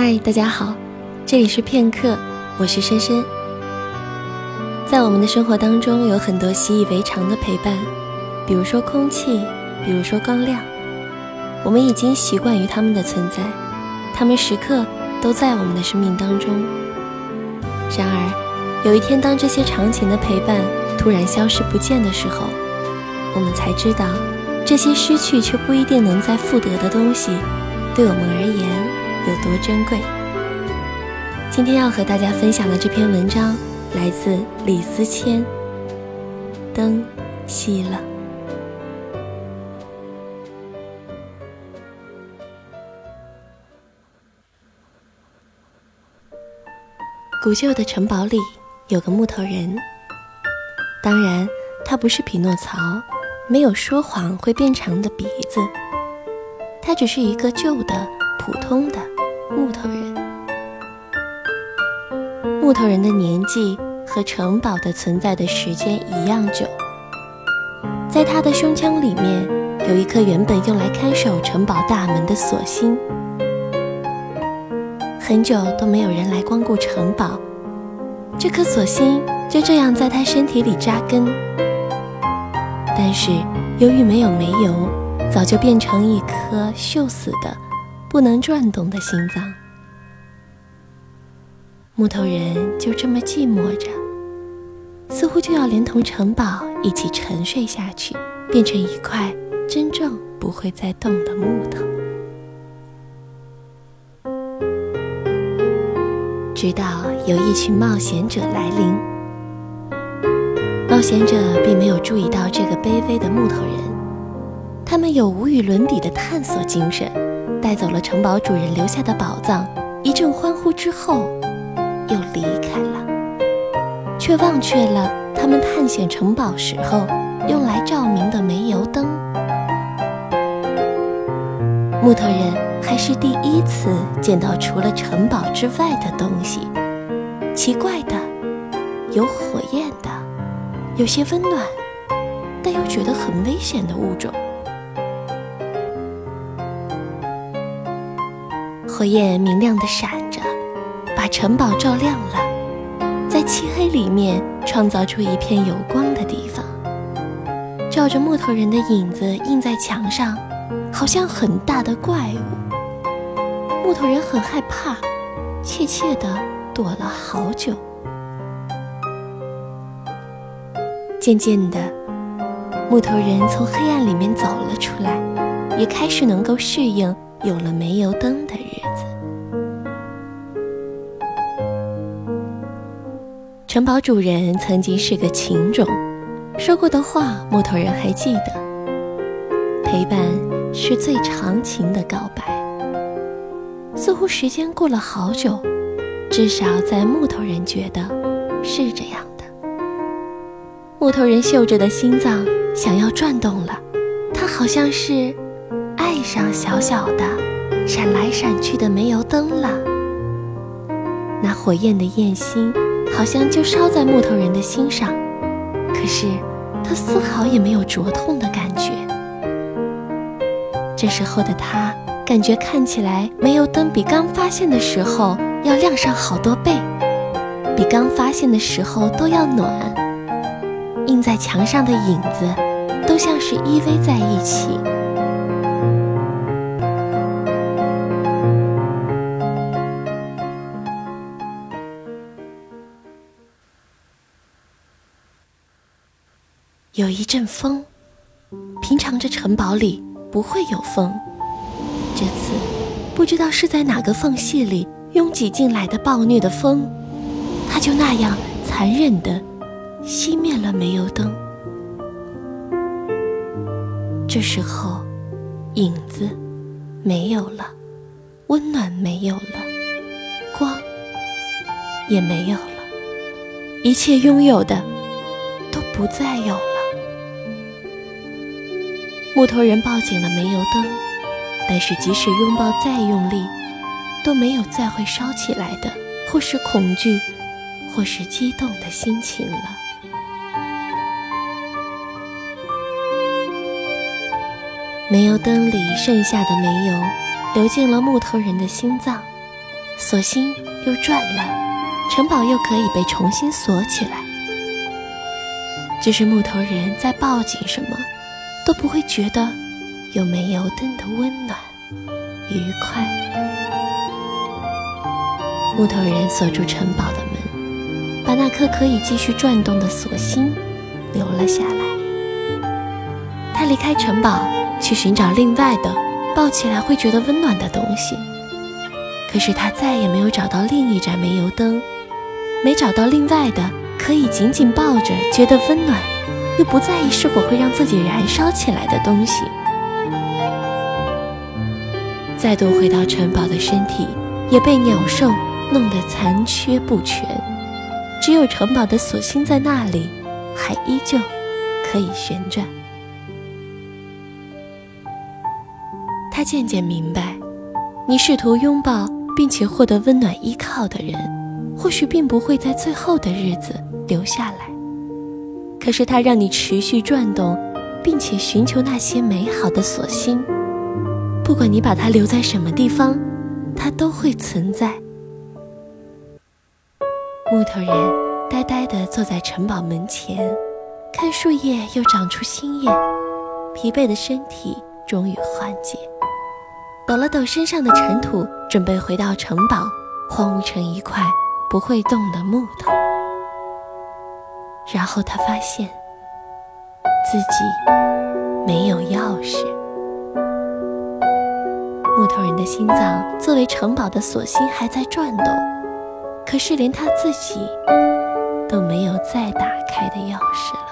嗨，大家好，这里是片刻，我是深深。在我们的生活当中，有很多习以为常的陪伴，比如说空气，比如说光亮，我们已经习惯于他们的存在，他们时刻都在我们的生命当中。然而，有一天当这些长情的陪伴突然消失不见的时候，我们才知道，这些失去却不一定能再复得的东西，对我们而言。有多珍贵？今天要和大家分享的这篇文章来自李思谦。灯熄了，古旧的城堡里有个木头人。当然，他不是匹诺曹，没有说谎会变长的鼻子，他只是一个旧的、普通的。木头人，木头人的年纪和城堡的存在的时间一样久。在他的胸腔里面有一颗原本用来看守城堡大门的锁芯。很久都没有人来光顾城堡，这颗锁芯就这样在他身体里扎根。但是由于没有煤油，早就变成一颗锈死的。不能转动的心脏，木头人就这么寂寞着，似乎就要连同城堡一起沉睡下去，变成一块真正不会再动的木头。直到有一群冒险者来临，冒险者并没有注意到这个卑微的木头人，他们有无与伦比的探索精神。带走了城堡主人留下的宝藏，一阵欢呼之后，又离开了，却忘却了他们探险城堡时候用来照明的煤油灯。木头人还是第一次见到除了城堡之外的东西，奇怪的，有火焰的，有些温暖，但又觉得很危险的物种。火焰明亮的闪着，把城堡照亮了，在漆黑里面创造出一片有光的地方。照着木头人的影子印在墙上，好像很大的怪物。木头人很害怕，怯怯地躲了好久。渐渐的，木头人从黑暗里面走了出来，也开始能够适应有了煤油灯的日城堡主人曾经是个情种，说过的话，木头人还记得。陪伴是最长情的告白。似乎时间过了好久，至少在木头人觉得是这样的。木头人嗅着的心脏想要转动了，他好像是爱上小小的、闪来闪去的煤油灯了。那火焰的焰心。好像就烧在木头人的心上，可是他丝毫也没有灼痛的感觉。这时候的他感觉看起来煤油灯比刚发现的时候要亮上好多倍，比刚发现的时候都要暖。印在墙上的影子都像是依偎在一起。有一阵风，平常这城堡里不会有风，这次不知道是在哪个缝隙里拥挤进来的暴虐的风，它就那样残忍地熄灭了煤油灯。这时候，影子没有了，温暖没有了，光也没有了，一切拥有的都不再有。木头人抱紧了煤油灯，但是即使拥抱再用力，都没有再会烧起来的，或是恐惧，或是激动的心情了。煤油灯里剩下的煤油流进了木头人的心脏，锁心又转了，城堡又可以被重新锁起来。只是木头人在抱紧什么，都不会觉得有煤油灯的温暖、愉快。木头人锁住城堡的门，把那颗可以继续转动的锁心留了下来。他离开城堡，去寻找另外的抱起来会觉得温暖的东西。可是他再也没有找到另一盏煤油灯，没找到另外的可以紧紧抱着觉得温暖，又不在意是否会让自己燃烧起来的东西。再度回到城堡的身体也被鸟兽弄得残缺不全，只有城堡的锁心在那里，还依旧可以旋转。他渐渐明白，你试图拥抱。并且获得温暖依靠的人，或许并不会在最后的日子留下来。可是它让你持续转动，并且寻求那些美好的锁心。不管你把它留在什么地方，它都会存在。木头人呆呆地坐在城堡门前，看树叶又长出新叶，疲惫的身体终于缓解。抖了抖身上的尘土，准备回到城堡，荒芜成一块不会动的木头。然后他发现自己没有钥匙。木头人的心脏作为城堡的锁芯还在转动，可是连他自己都没有再打开的钥匙了。